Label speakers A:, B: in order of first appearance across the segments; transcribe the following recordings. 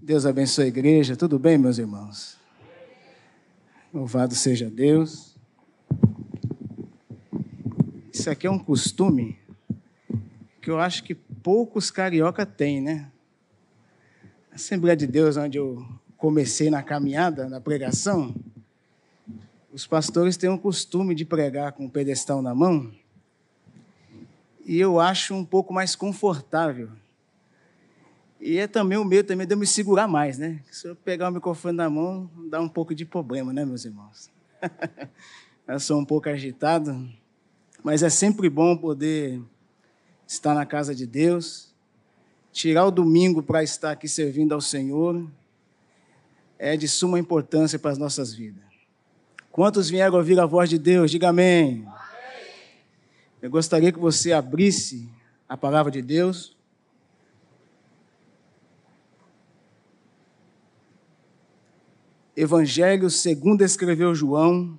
A: Deus abençoe a igreja. Tudo bem, meus irmãos? Louvado seja Deus. Isso aqui é um costume que eu acho que poucos carioca têm, né? A Assembleia de Deus, onde eu comecei na caminhada, na pregação, os pastores têm um costume de pregar com o pedestal na mão, e eu acho um pouco mais confortável e é também o medo também de eu me segurar mais, né? Se eu pegar o microfone na mão, dá um pouco de problema, né, meus irmãos? eu sou um pouco agitado, mas é sempre bom poder estar na casa de Deus, tirar o domingo para estar aqui servindo ao Senhor, é de suma importância para as nossas vidas. Quantos vieram ouvir a voz de Deus? Diga amém. amém. Eu gostaria que você abrisse a palavra de Deus Evangelho segundo escreveu João.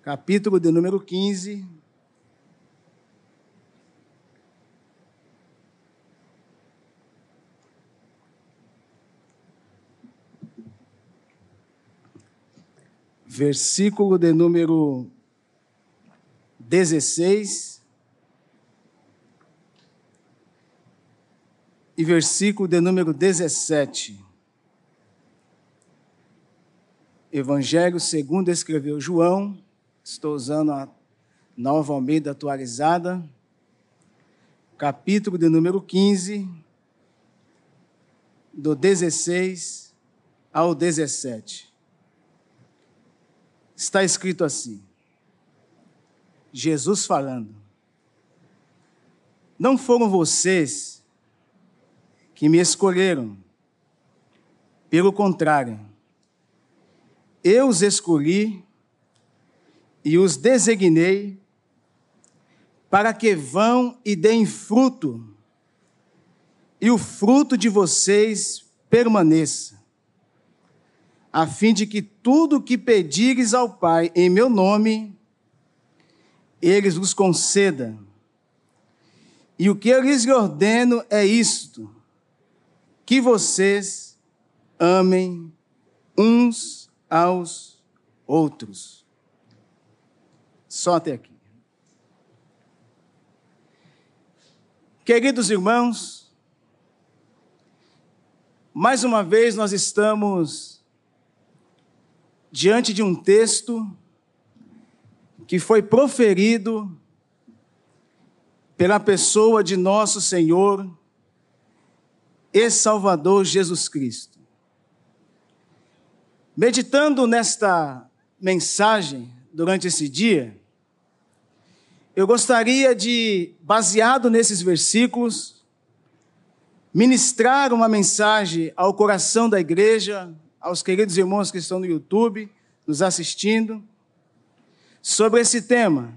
A: Capítulo de número 15. Versículo de número 16. E versículo de número 17. Evangelho segundo escreveu João, estou usando a nova Almeida atualizada, capítulo de número 15, do 16 ao 17. Está escrito assim: Jesus falando, não foram vocês que me escolheram. Pelo contrário, eu os escolhi e os designei para que vão e deem fruto, e o fruto de vocês permaneça, a fim de que tudo o que pedires ao Pai em meu nome, eles vos conceda. E o que eu lhes ordeno é isto: que vocês amem uns aos outros. Só até aqui. Queridos irmãos, mais uma vez nós estamos diante de um texto que foi proferido pela pessoa de nosso Senhor e Salvador Jesus Cristo. Meditando nesta mensagem durante esse dia, eu gostaria de, baseado nesses versículos, ministrar uma mensagem ao coração da igreja, aos queridos irmãos que estão no YouTube, nos assistindo, sobre esse tema.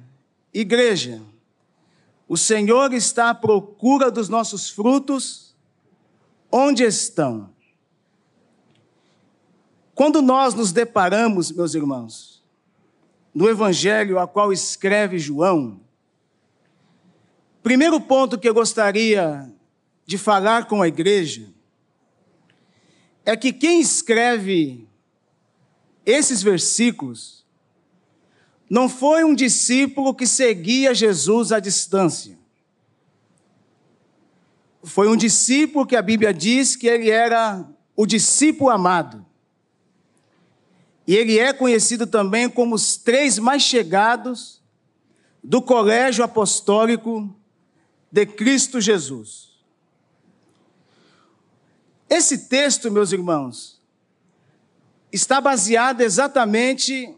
A: Igreja, o Senhor está à procura dos nossos frutos onde estão? Quando nós nos deparamos, meus irmãos, no evangelho a qual escreve João, primeiro ponto que eu gostaria de falar com a igreja é que quem escreve esses versículos não foi um discípulo que seguia Jesus à distância foi um discípulo que a Bíblia diz que ele era o discípulo amado. E ele é conhecido também como os três mais chegados do colégio apostólico de Cristo Jesus. Esse texto, meus irmãos, está baseado exatamente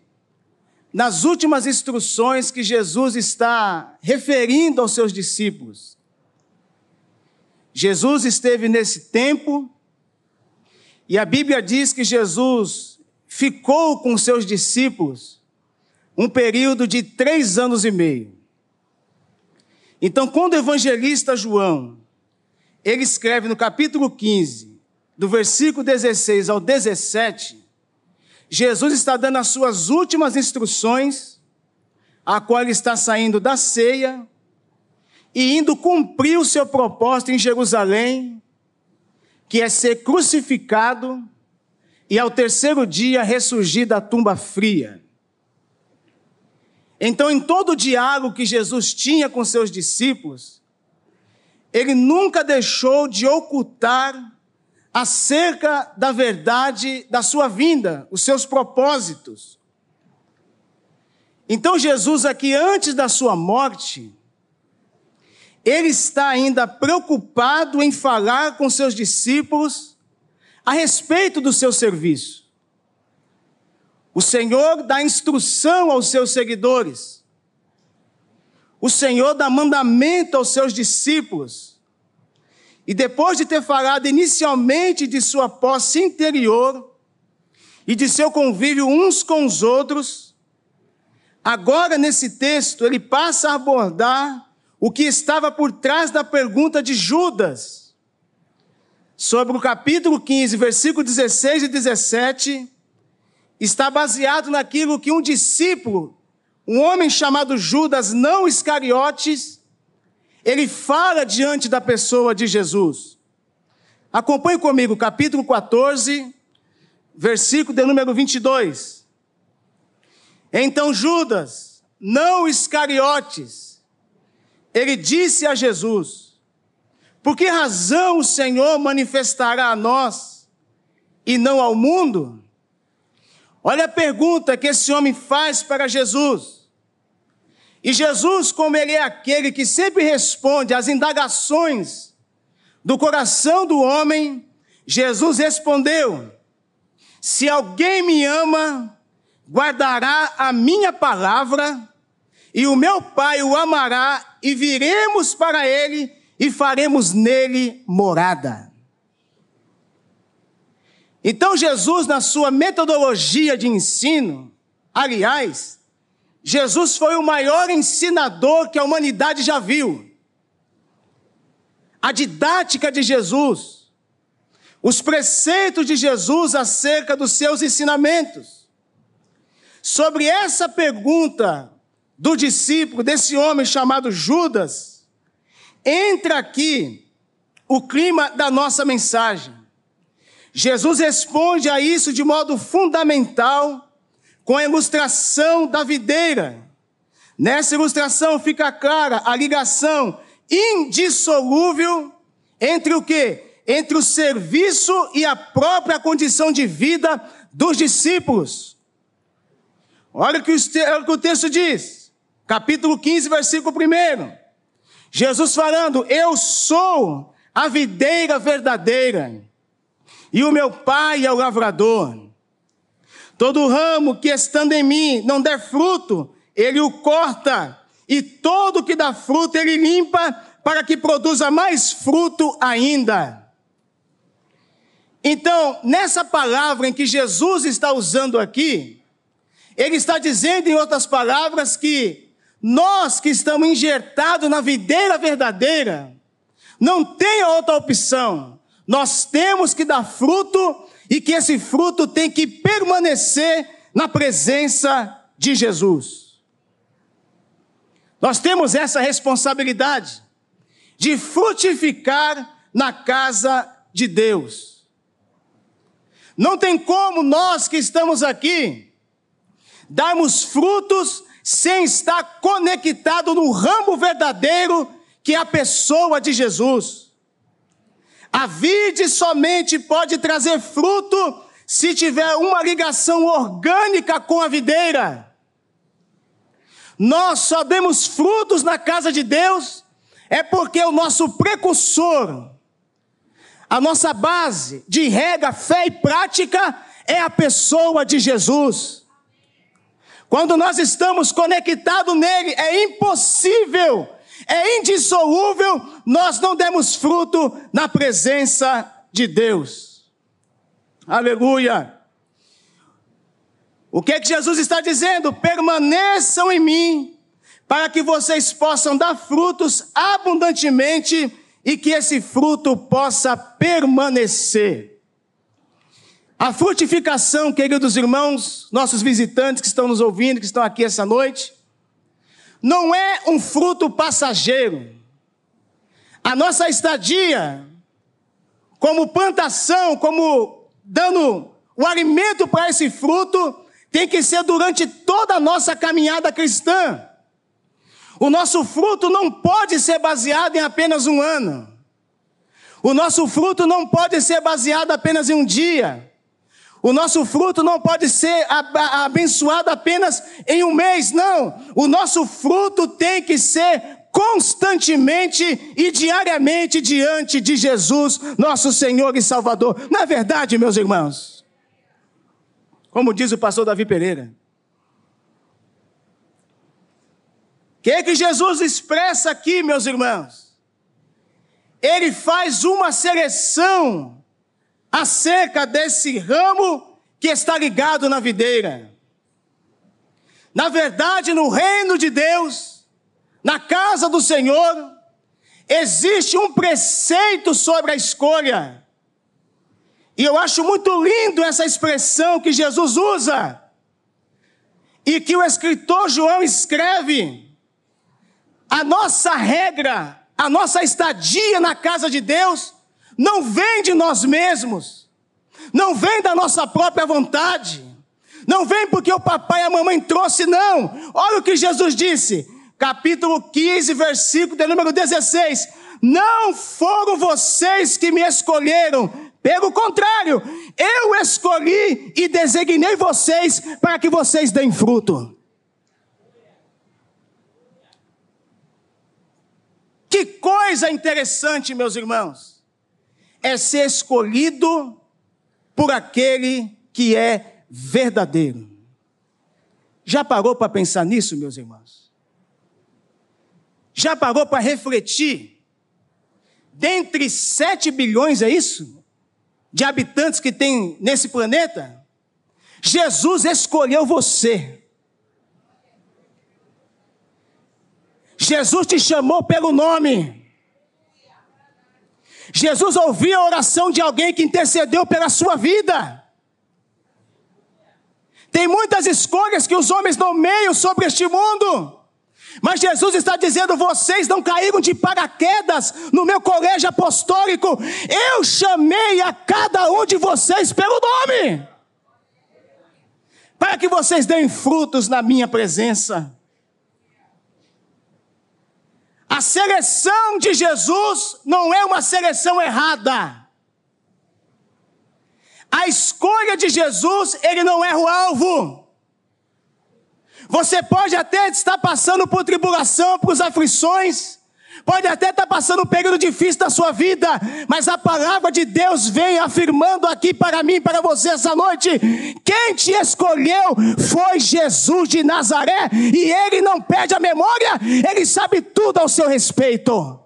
A: nas últimas instruções que Jesus está referindo aos seus discípulos. Jesus esteve nesse tempo e a Bíblia diz que Jesus ficou com seus discípulos um período de três anos e meio. Então, quando o evangelista João, ele escreve no capítulo 15, do versículo 16 ao 17, Jesus está dando as suas últimas instruções, a qual ele está saindo da ceia e indo cumprir o seu propósito em Jerusalém, que é ser crucificado e ao terceiro dia ressurgir da tumba fria. Então, em todo o diálogo que Jesus tinha com seus discípulos, ele nunca deixou de ocultar acerca da verdade da sua vinda, os seus propósitos. Então, Jesus, aqui antes da sua morte, ele está ainda preocupado em falar com seus discípulos a respeito do seu serviço. O Senhor dá instrução aos seus seguidores. O Senhor dá mandamento aos seus discípulos. E depois de ter falado inicialmente de sua posse interior e de seu convívio uns com os outros, agora nesse texto ele passa a abordar o que estava por trás da pergunta de Judas. Sobre o capítulo 15, versículo 16 e 17, está baseado naquilo que um discípulo, um homem chamado Judas, não Iscariotes, ele fala diante da pessoa de Jesus. Acompanhe comigo, capítulo 14, versículo de número 22. Então Judas, não Iscariotes, ele disse a Jesus: Por que razão o Senhor manifestará a nós e não ao mundo? Olha a pergunta que esse homem faz para Jesus. E Jesus, como ele é aquele que sempre responde às indagações do coração do homem, Jesus respondeu: Se alguém me ama, guardará a minha palavra, e o meu Pai o amará, e viremos para ele e faremos nele morada. Então, Jesus, na sua metodologia de ensino, aliás, Jesus foi o maior ensinador que a humanidade já viu. A didática de Jesus, os preceitos de Jesus acerca dos seus ensinamentos. Sobre essa pergunta do discípulo, desse homem chamado Judas, entra aqui o clima da nossa mensagem. Jesus responde a isso de modo fundamental com a ilustração da videira. Nessa ilustração fica clara a ligação indissolúvel entre o que? Entre o serviço e a própria condição de vida dos discípulos. Olha o que o texto diz, capítulo 15, versículo 1. Jesus falando: Eu sou a videira verdadeira e o meu pai é o lavrador. Todo ramo que estando em mim não der fruto, ele o corta, e todo que dá fruto ele limpa, para que produza mais fruto ainda. Então, nessa palavra em que Jesus está usando aqui, ele está dizendo, em outras palavras, que nós que estamos injertados na videira verdadeira, não tem outra opção nós temos que dar fruto e que esse fruto tem que permanecer na presença de Jesus. Nós temos essa responsabilidade de frutificar na casa de Deus. Não tem como nós que estamos aqui darmos frutos sem estar conectado no ramo verdadeiro que é a pessoa de Jesus. A vide somente pode trazer fruto se tiver uma ligação orgânica com a videira. Nós só demos frutos na casa de Deus é porque o nosso precursor, a nossa base de rega, fé e prática é a pessoa de Jesus. Quando nós estamos conectados nele, é impossível é indissolúvel, nós não demos fruto na presença de Deus. Aleluia. O que é que Jesus está dizendo? Permaneçam em mim, para que vocês possam dar frutos abundantemente e que esse fruto possa permanecer. A frutificação, queridos irmãos, nossos visitantes que estão nos ouvindo, que estão aqui essa noite, não é um fruto passageiro. A nossa estadia, como plantação, como dando o alimento para esse fruto, tem que ser durante toda a nossa caminhada cristã. O nosso fruto não pode ser baseado em apenas um ano. O nosso fruto não pode ser baseado apenas em um dia. O nosso fruto não pode ser abençoado apenas em um mês, não. O nosso fruto tem que ser constantemente e diariamente diante de Jesus, nosso Senhor e Salvador. É verdade, meus irmãos? Como diz o pastor Davi Pereira. O que, é que Jesus expressa aqui, meus irmãos? Ele faz uma seleção acerca desse ramo que está ligado na videira. Na verdade, no reino de Deus, na casa do Senhor, existe um preceito sobre a escolha. E eu acho muito lindo essa expressão que Jesus usa. E que o escritor João escreve. A nossa regra, a nossa estadia na casa de Deus não vem de nós mesmos, não vem da nossa própria vontade, não vem porque o papai e a mamãe trouxe, não. Olha o que Jesus disse, capítulo 15, versículo de número 16: Não foram vocês que me escolheram, pelo contrário, eu escolhi e designei vocês para que vocês deem fruto. Que coisa interessante, meus irmãos é ser escolhido por aquele que é verdadeiro. Já parou para pensar nisso, meus irmãos? Já parou para refletir? Dentre 7 bilhões, é isso? De habitantes que tem nesse planeta? Jesus escolheu você. Jesus te chamou pelo nome. Jesus ouviu a oração de alguém que intercedeu pela sua vida. Tem muitas escolhas que os homens nomeiam sobre este mundo. Mas Jesus está dizendo: vocês não caíram de paraquedas no meu colégio apostólico. Eu chamei a cada um de vocês pelo nome, para que vocês deem frutos na minha presença. A seleção de Jesus não é uma seleção errada. A escolha de Jesus, ele não erra o alvo. Você pode até estar passando por tribulação, por aflições, Pode até estar passando um período difícil da sua vida, mas a palavra de Deus vem afirmando aqui para mim, para você essa noite: quem te escolheu foi Jesus de Nazaré, e ele não perde a memória, ele sabe tudo ao seu respeito.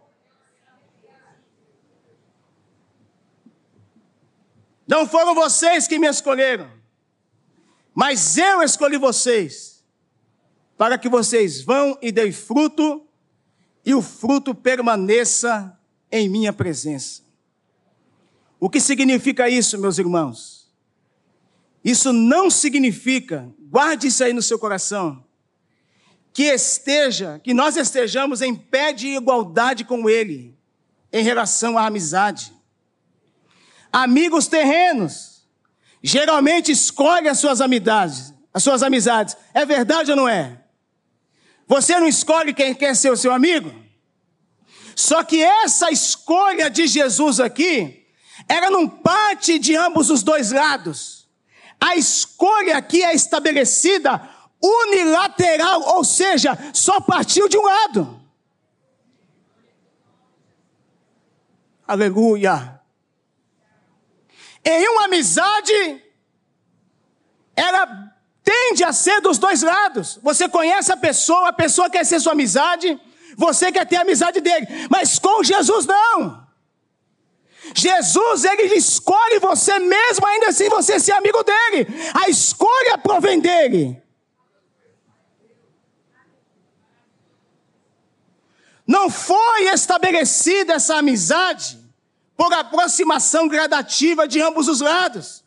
A: Não foram vocês que me escolheram, mas eu escolhi vocês, para que vocês vão e deem fruto e o fruto permaneça em minha presença. O que significa isso, meus irmãos? Isso não significa, guarde isso aí no seu coração, que esteja, que nós estejamos em pé de igualdade com Ele em relação à amizade. Amigos terrenos geralmente escolhem as suas amizades, as suas amizades. É verdade ou não é? Você não escolhe quem quer ser o seu amigo? Só que essa escolha de Jesus aqui, ela não parte de ambos os dois lados. A escolha aqui é estabelecida unilateral, ou seja, só partiu de um lado. Aleluia. Em uma amizade, ela tende a ser dos dois lados. Você conhece a pessoa, a pessoa quer ser sua amizade, você quer ter a amizade dele, mas com Jesus não. Jesus, ele escolhe você mesmo, ainda assim você ser amigo dele. A escolha provém dele. Não foi estabelecida essa amizade por aproximação gradativa de ambos os lados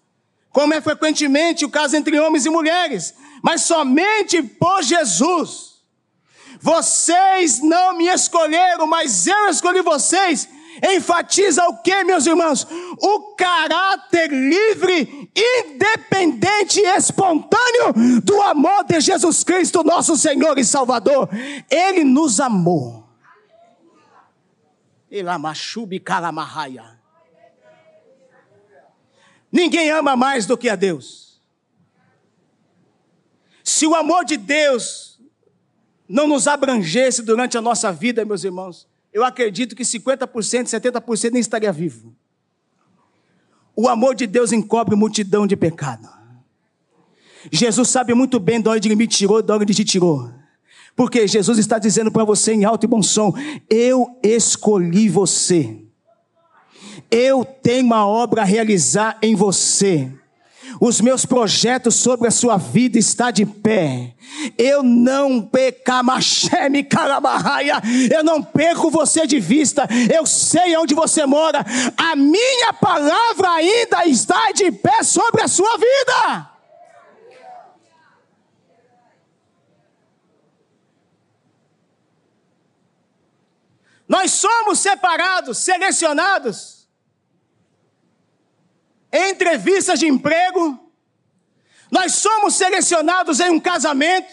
A: como é frequentemente o caso entre homens e mulheres, mas somente por Jesus. Vocês não me escolheram, mas eu escolhi vocês. Enfatiza o que, meus irmãos? O caráter livre, independente e espontâneo do amor de Jesus Cristo, nosso Senhor e Salvador. Ele nos amou. Elamachubi kalamahaya. Ninguém ama mais do que a Deus. Se o amor de Deus não nos abrangesse durante a nossa vida, meus irmãos, eu acredito que 50%, 70% nem estaria vivo. O amor de Deus encobre multidão de pecado. Jesus sabe muito bem de onde ele me tirou, de onde te tirou. Porque Jesus está dizendo para você em alto e bom som: Eu escolhi você. Eu tenho uma obra a realizar em você. Os meus projetos sobre a sua vida está de pé. Eu não pecamacheme. Eu não perco você de vista. Eu sei onde você mora. A minha palavra ainda está de pé sobre a sua vida. Nós somos separados, selecionados entrevistas de emprego, nós somos selecionados em um casamento,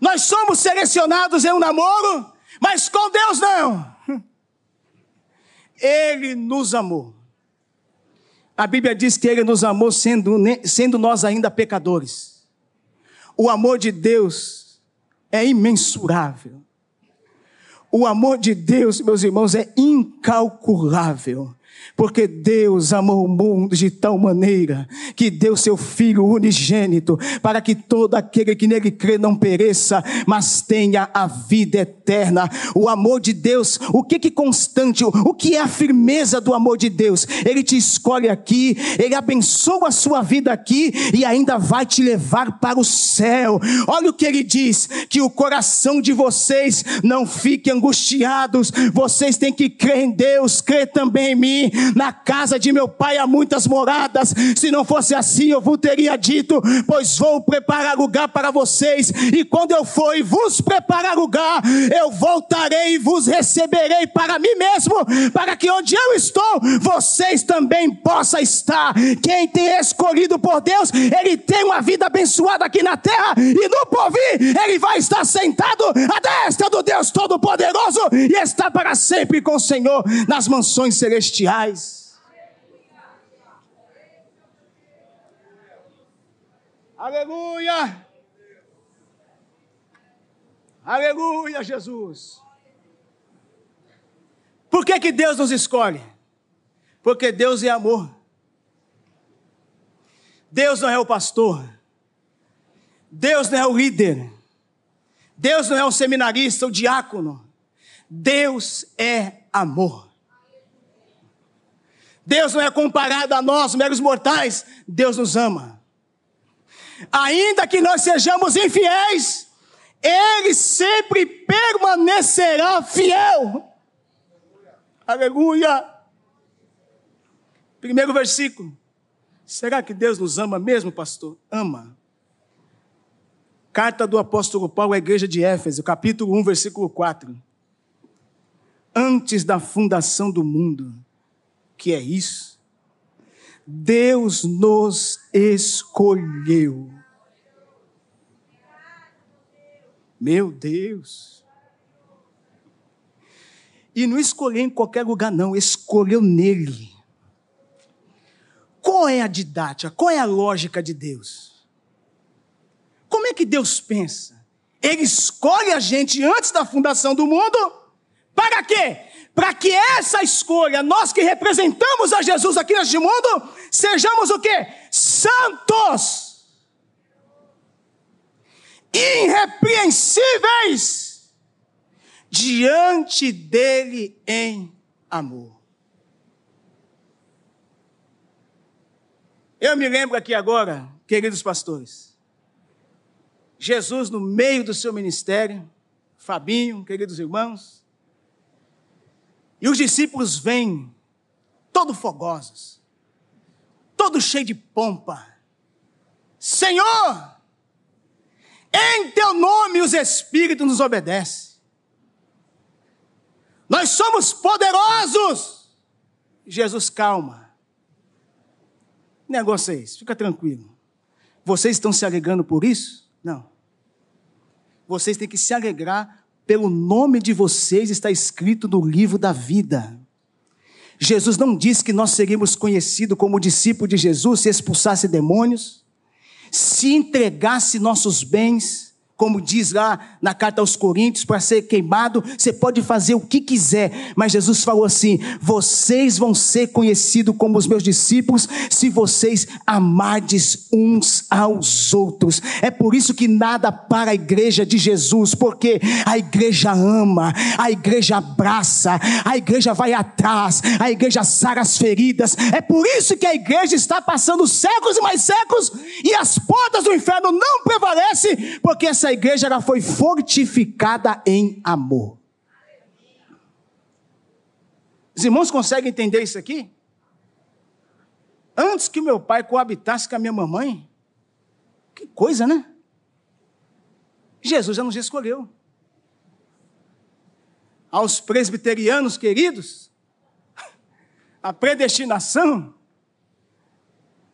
A: nós somos selecionados em um namoro, mas com Deus não. Ele nos amou. A Bíblia diz que Ele nos amou sendo, sendo nós ainda pecadores. O amor de Deus é imensurável. O amor de Deus, meus irmãos, é incalculável. Porque Deus amou o mundo de tal maneira que deu seu Filho unigênito para que todo aquele que nele crê não pereça, mas tenha a vida eterna. O amor de Deus, o que que constante, o que é a firmeza do amor de Deus? Ele te escolhe aqui, ele abençoa a sua vida aqui e ainda vai te levar para o céu. Olha o que ele diz: que o coração de vocês não fique angustiados, vocês têm que crer em Deus, crer também em mim na casa de meu pai há muitas moradas. Se não fosse assim, eu vos teria dito, pois vou preparar lugar para vocês. E quando eu for e vos preparar lugar, eu voltarei e vos receberei para mim mesmo, para que onde eu estou, vocês também possam estar. Quem tem escolhido por Deus, ele tem uma vida abençoada aqui na terra, e no porvir, ele vai estar sentado à destra do Deus Todo-Poderoso e está para sempre com o Senhor nas mansões celestiais Aleluia! Aleluia, Jesus! Por que, que Deus nos escolhe? Porque Deus é amor. Deus não é o pastor. Deus não é o líder. Deus não é o seminarista, o diácono. Deus é amor. Deus não é comparado a nós, meros mortais. Deus nos ama. Ainda que nós sejamos infiéis, Ele sempre permanecerá fiel. Aleluia. Primeiro versículo. Será que Deus nos ama mesmo, pastor? Ama. Carta do apóstolo Paulo à igreja de Éfeso, capítulo 1, versículo 4. Antes da fundação do mundo, que é isso? Deus nos escolheu. Meu Deus. E não escolheu em qualquer lugar, não, escolheu nele. Qual é a didática? Qual é a lógica de Deus? Como é que Deus pensa? Ele escolhe a gente antes da fundação do mundo, para quê? Para que essa escolha, nós que representamos a Jesus aqui neste mundo, sejamos o quê? Santos, irrepreensíveis diante dele em amor. Eu me lembro aqui agora, queridos pastores, Jesus no meio do seu ministério, Fabinho, queridos irmãos, e os discípulos vêm, todos fogosos, todos cheios de pompa. Senhor, Em teu nome os espíritos nos obedecem. Nós somos poderosos. Jesus, calma. Negócio é esse, fica tranquilo. Vocês estão se alegrando por isso? Não. Vocês têm que se alegrar pelo nome de vocês está escrito no livro da vida. Jesus não disse que nós seríamos conhecidos como discípulo de Jesus se expulsasse demônios, se entregasse nossos bens, como diz lá na carta aos Coríntios, para ser queimado, você pode fazer o que quiser, mas Jesus falou assim: vocês vão ser conhecidos como os meus discípulos se vocês amardes uns aos outros. É por isso que nada para a igreja de Jesus, porque a igreja ama, a igreja abraça, a igreja vai atrás, a igreja sara as feridas. É por isso que a igreja está passando séculos e mais séculos e as portas do inferno não prevalecem, porque essa essa igreja ela foi fortificada em amor. Os irmãos conseguem entender isso aqui? Antes que meu pai coabitasse com a minha mamãe, que coisa, né? Jesus já nos escolheu. Aos presbiterianos queridos, a predestinação,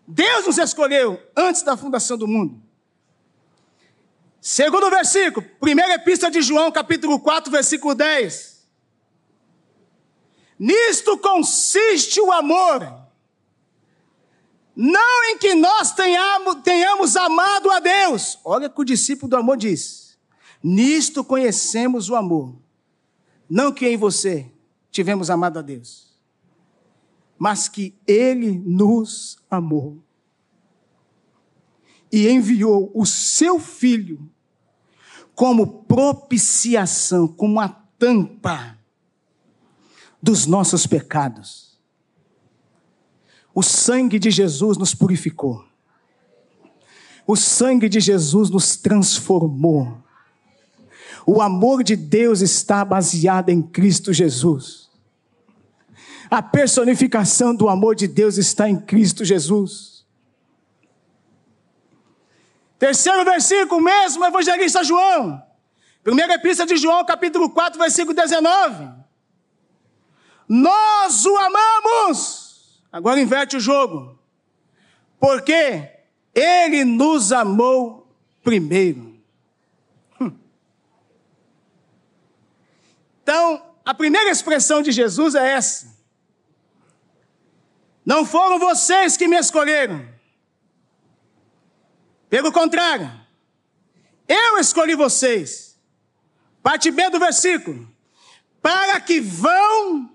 A: Deus nos escolheu antes da fundação do mundo. Segundo versículo, primeira epístola de João, capítulo 4, versículo 10. Nisto consiste o amor, não em que nós tenhamos, tenhamos amado a Deus. Olha o que o discípulo do amor diz. Nisto conhecemos o amor, não que em você tivemos amado a Deus, mas que Ele nos amou e enviou o seu Filho como propiciação, como a tampa dos nossos pecados. O sangue de Jesus nos purificou. O sangue de Jesus nos transformou. O amor de Deus está baseado em Cristo Jesus. A personificação do amor de Deus está em Cristo Jesus. Terceiro versículo, mesmo evangelista João. Primeira epístola de João, capítulo 4, versículo 19. Nós o amamos. Agora inverte o jogo. Porque ele nos amou primeiro. Hum. Então, a primeira expressão de Jesus é essa. Não foram vocês que me escolheram pelo contrário, eu escolhi vocês. Parte B do versículo. Para que vão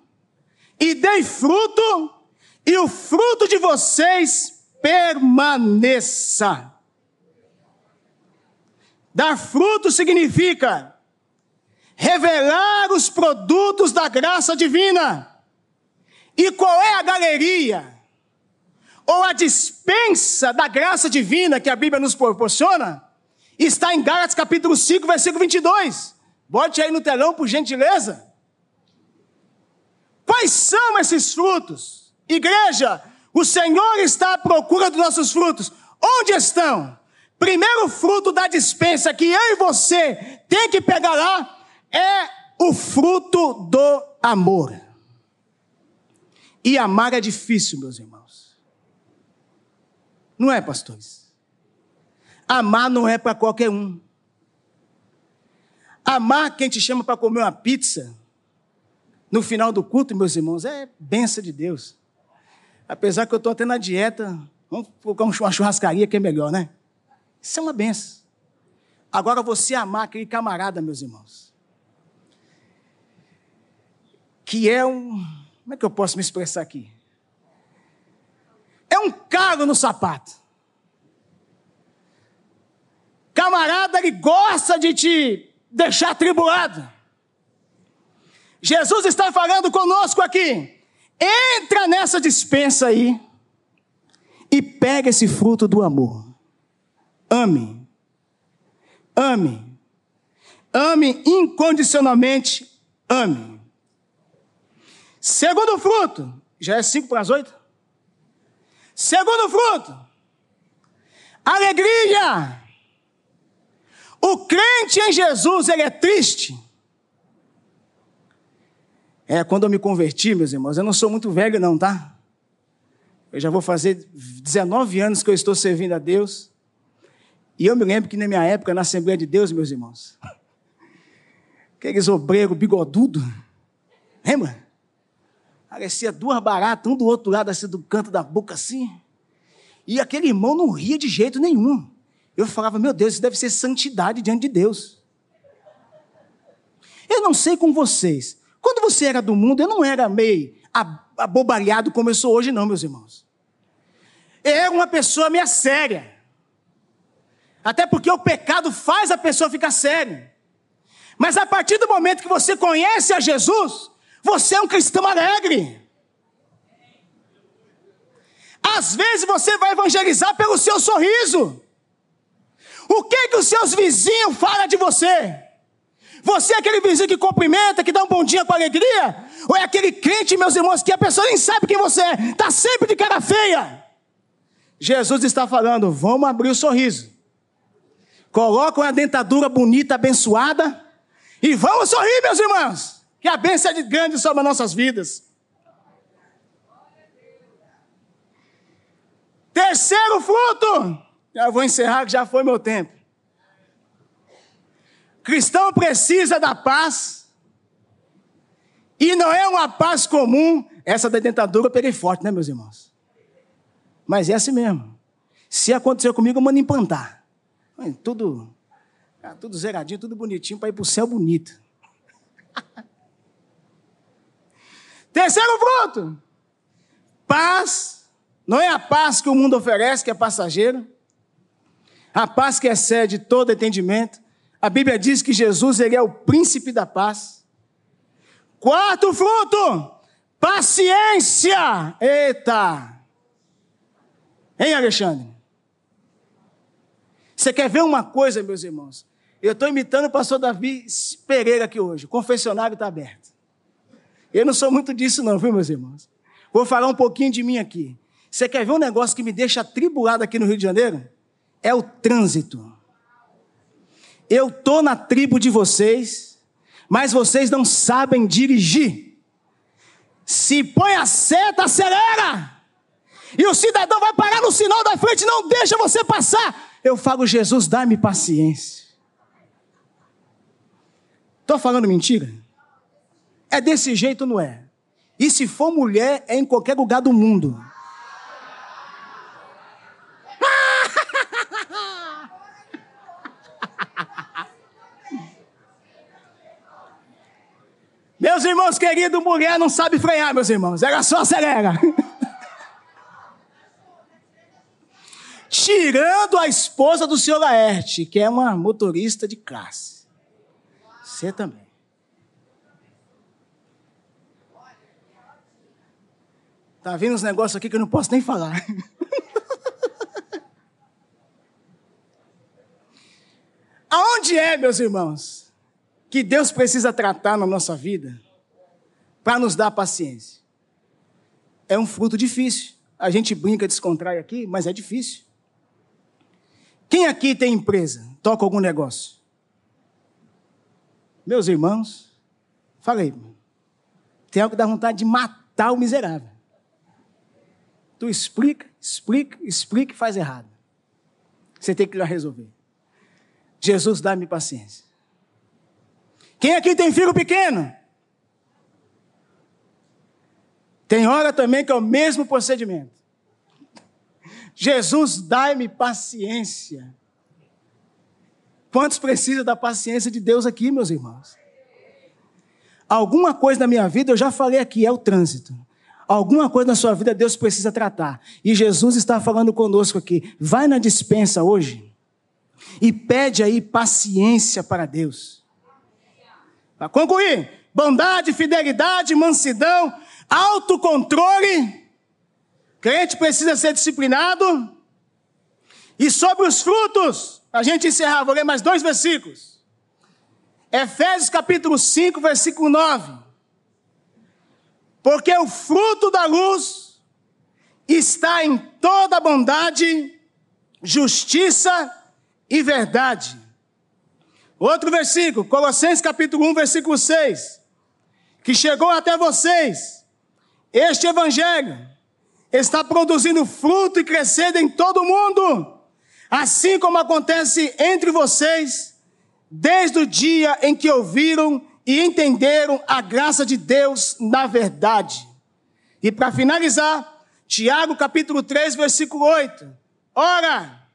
A: e deem fruto, e o fruto de vocês permaneça. Dar fruto significa revelar os produtos da graça divina. E qual é a galeria? Ou a dispensa da graça divina que a Bíblia nos proporciona, está em Gálatas capítulo 5, versículo 22. Bote aí no telão, por gentileza. Quais são esses frutos? Igreja, o Senhor está à procura dos nossos frutos. Onde estão? Primeiro fruto da dispensa que eu e você tem que pegar lá é o fruto do amor. E amar é difícil, meus irmãos. Não é, pastores? Amar não é para qualquer um. Amar quem te chama para comer uma pizza no final do culto, meus irmãos, é benção de Deus. Apesar que eu estou até na dieta, vamos colocar uma churrascaria que é melhor, né? Isso é uma benção. Agora você amar aquele camarada, meus irmãos, que é um. Como é que eu posso me expressar aqui? É um calo no sapato. Camarada, ele gosta de te deixar tribulado. Jesus está falando conosco aqui. Entra nessa dispensa aí e pega esse fruto do amor. Ame. Ame. Ame incondicionalmente. Ame. Segundo fruto, já é cinco para as oito? Segundo fruto, alegria. O crente em Jesus, ele é triste. É, quando eu me converti, meus irmãos, eu não sou muito velho, não, tá? Eu já vou fazer 19 anos que eu estou servindo a Deus. E eu me lembro que na minha época, na Assembleia de Deus, meus irmãos, aqueles obreiros bigodudos, lembra? Parecia duas baratas, um do outro lado, assim, do canto da boca, assim. E aquele irmão não ria de jeito nenhum. Eu falava, meu Deus, isso deve ser santidade diante de Deus. Eu não sei com vocês. Quando você era do mundo, eu não era meio abobalhado como eu sou hoje, não, meus irmãos. Eu era uma pessoa meio séria. Até porque o pecado faz a pessoa ficar séria. Mas a partir do momento que você conhece a Jesus, você é um cristão alegre. Às vezes você vai evangelizar pelo seu sorriso. O que que os seus vizinhos falam de você? Você é aquele vizinho que cumprimenta, que dá um bom dia com alegria? Ou é aquele crente, meus irmãos, que a pessoa nem sabe quem você é, está sempre de cara feia? Jesus está falando, vamos abrir o sorriso. Coloca uma dentadura bonita, abençoada, e vamos sorrir, meus irmãos, que a bênção é de grande sobre as nossas vidas. Terceiro fruto, já vou encerrar que já foi meu tempo. Cristão precisa da paz. E não é uma paz comum. Essa da dentadura eu peguei forte, né, meus irmãos? Mas é assim mesmo. Se acontecer comigo, eu mando implantar. Tudo, ah, tudo zeradinho, tudo bonitinho para ir para o céu bonito. Terceiro fruto: paz. Não é a paz que o mundo oferece, que é passageira. A paz que excede todo entendimento. A Bíblia diz que Jesus ele é o príncipe da paz. Quarto fruto, paciência. Eita! Hein, Alexandre? Você quer ver uma coisa, meus irmãos? Eu estou imitando o pastor Davi Pereira aqui hoje. O confessionário está aberto. Eu não sou muito disso, não, viu, meus irmãos? Vou falar um pouquinho de mim aqui. Você quer ver um negócio que me deixa atribulado aqui no Rio de Janeiro? É o trânsito. Eu estou na tribo de vocês, mas vocês não sabem dirigir. Se põe a seta, acelera. E o cidadão vai parar no sinal da frente, não deixa você passar. Eu falo, Jesus, dá-me paciência. Estou falando mentira? É desse jeito, não é? E se for mulher, é em qualquer lugar do mundo. Meus irmãos queridos, mulher não sabe frear, meus irmãos. Ela só acelera. Tirando a esposa do senhor Laerte, que é uma motorista de classe. Você também. Tá vendo uns negócios aqui que eu não posso nem falar. Aonde é, meus irmãos? que Deus precisa tratar na nossa vida para nos dar paciência. É um fruto difícil. A gente brinca, descontrai aqui, mas é difícil. Quem aqui tem empresa? Toca algum negócio? Meus irmãos, falei, tem algo que dá vontade de matar o miserável. Tu explica, explica, explica e faz errado. Você tem que lá resolver. Jesus dá-me paciência. Quem aqui tem filho pequeno? Tem hora também que é o mesmo procedimento. Jesus, dai-me paciência. Quantos precisam da paciência de Deus aqui, meus irmãos? Alguma coisa na minha vida, eu já falei aqui, é o trânsito. Alguma coisa na sua vida Deus precisa tratar. E Jesus está falando conosco aqui. Vai na dispensa hoje e pede aí paciência para Deus. Para concluir, bondade, fidelidade, mansidão, autocontrole. Crente precisa ser disciplinado. E sobre os frutos, a gente encerrar, vou ler mais dois versículos. Efésios capítulo 5, versículo 9. Porque o fruto da luz está em toda bondade, justiça e verdade Outro versículo, Colossenses capítulo 1, versículo 6. Que chegou até vocês. Este evangelho está produzindo fruto e crescendo em todo o mundo. Assim como acontece entre vocês, desde o dia em que ouviram e entenderam a graça de Deus na verdade. E para finalizar, Tiago capítulo 3, versículo 8. Ora,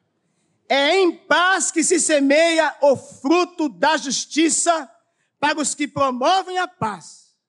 A: é em paz que se semeia o fruto da justiça para os que promovem a paz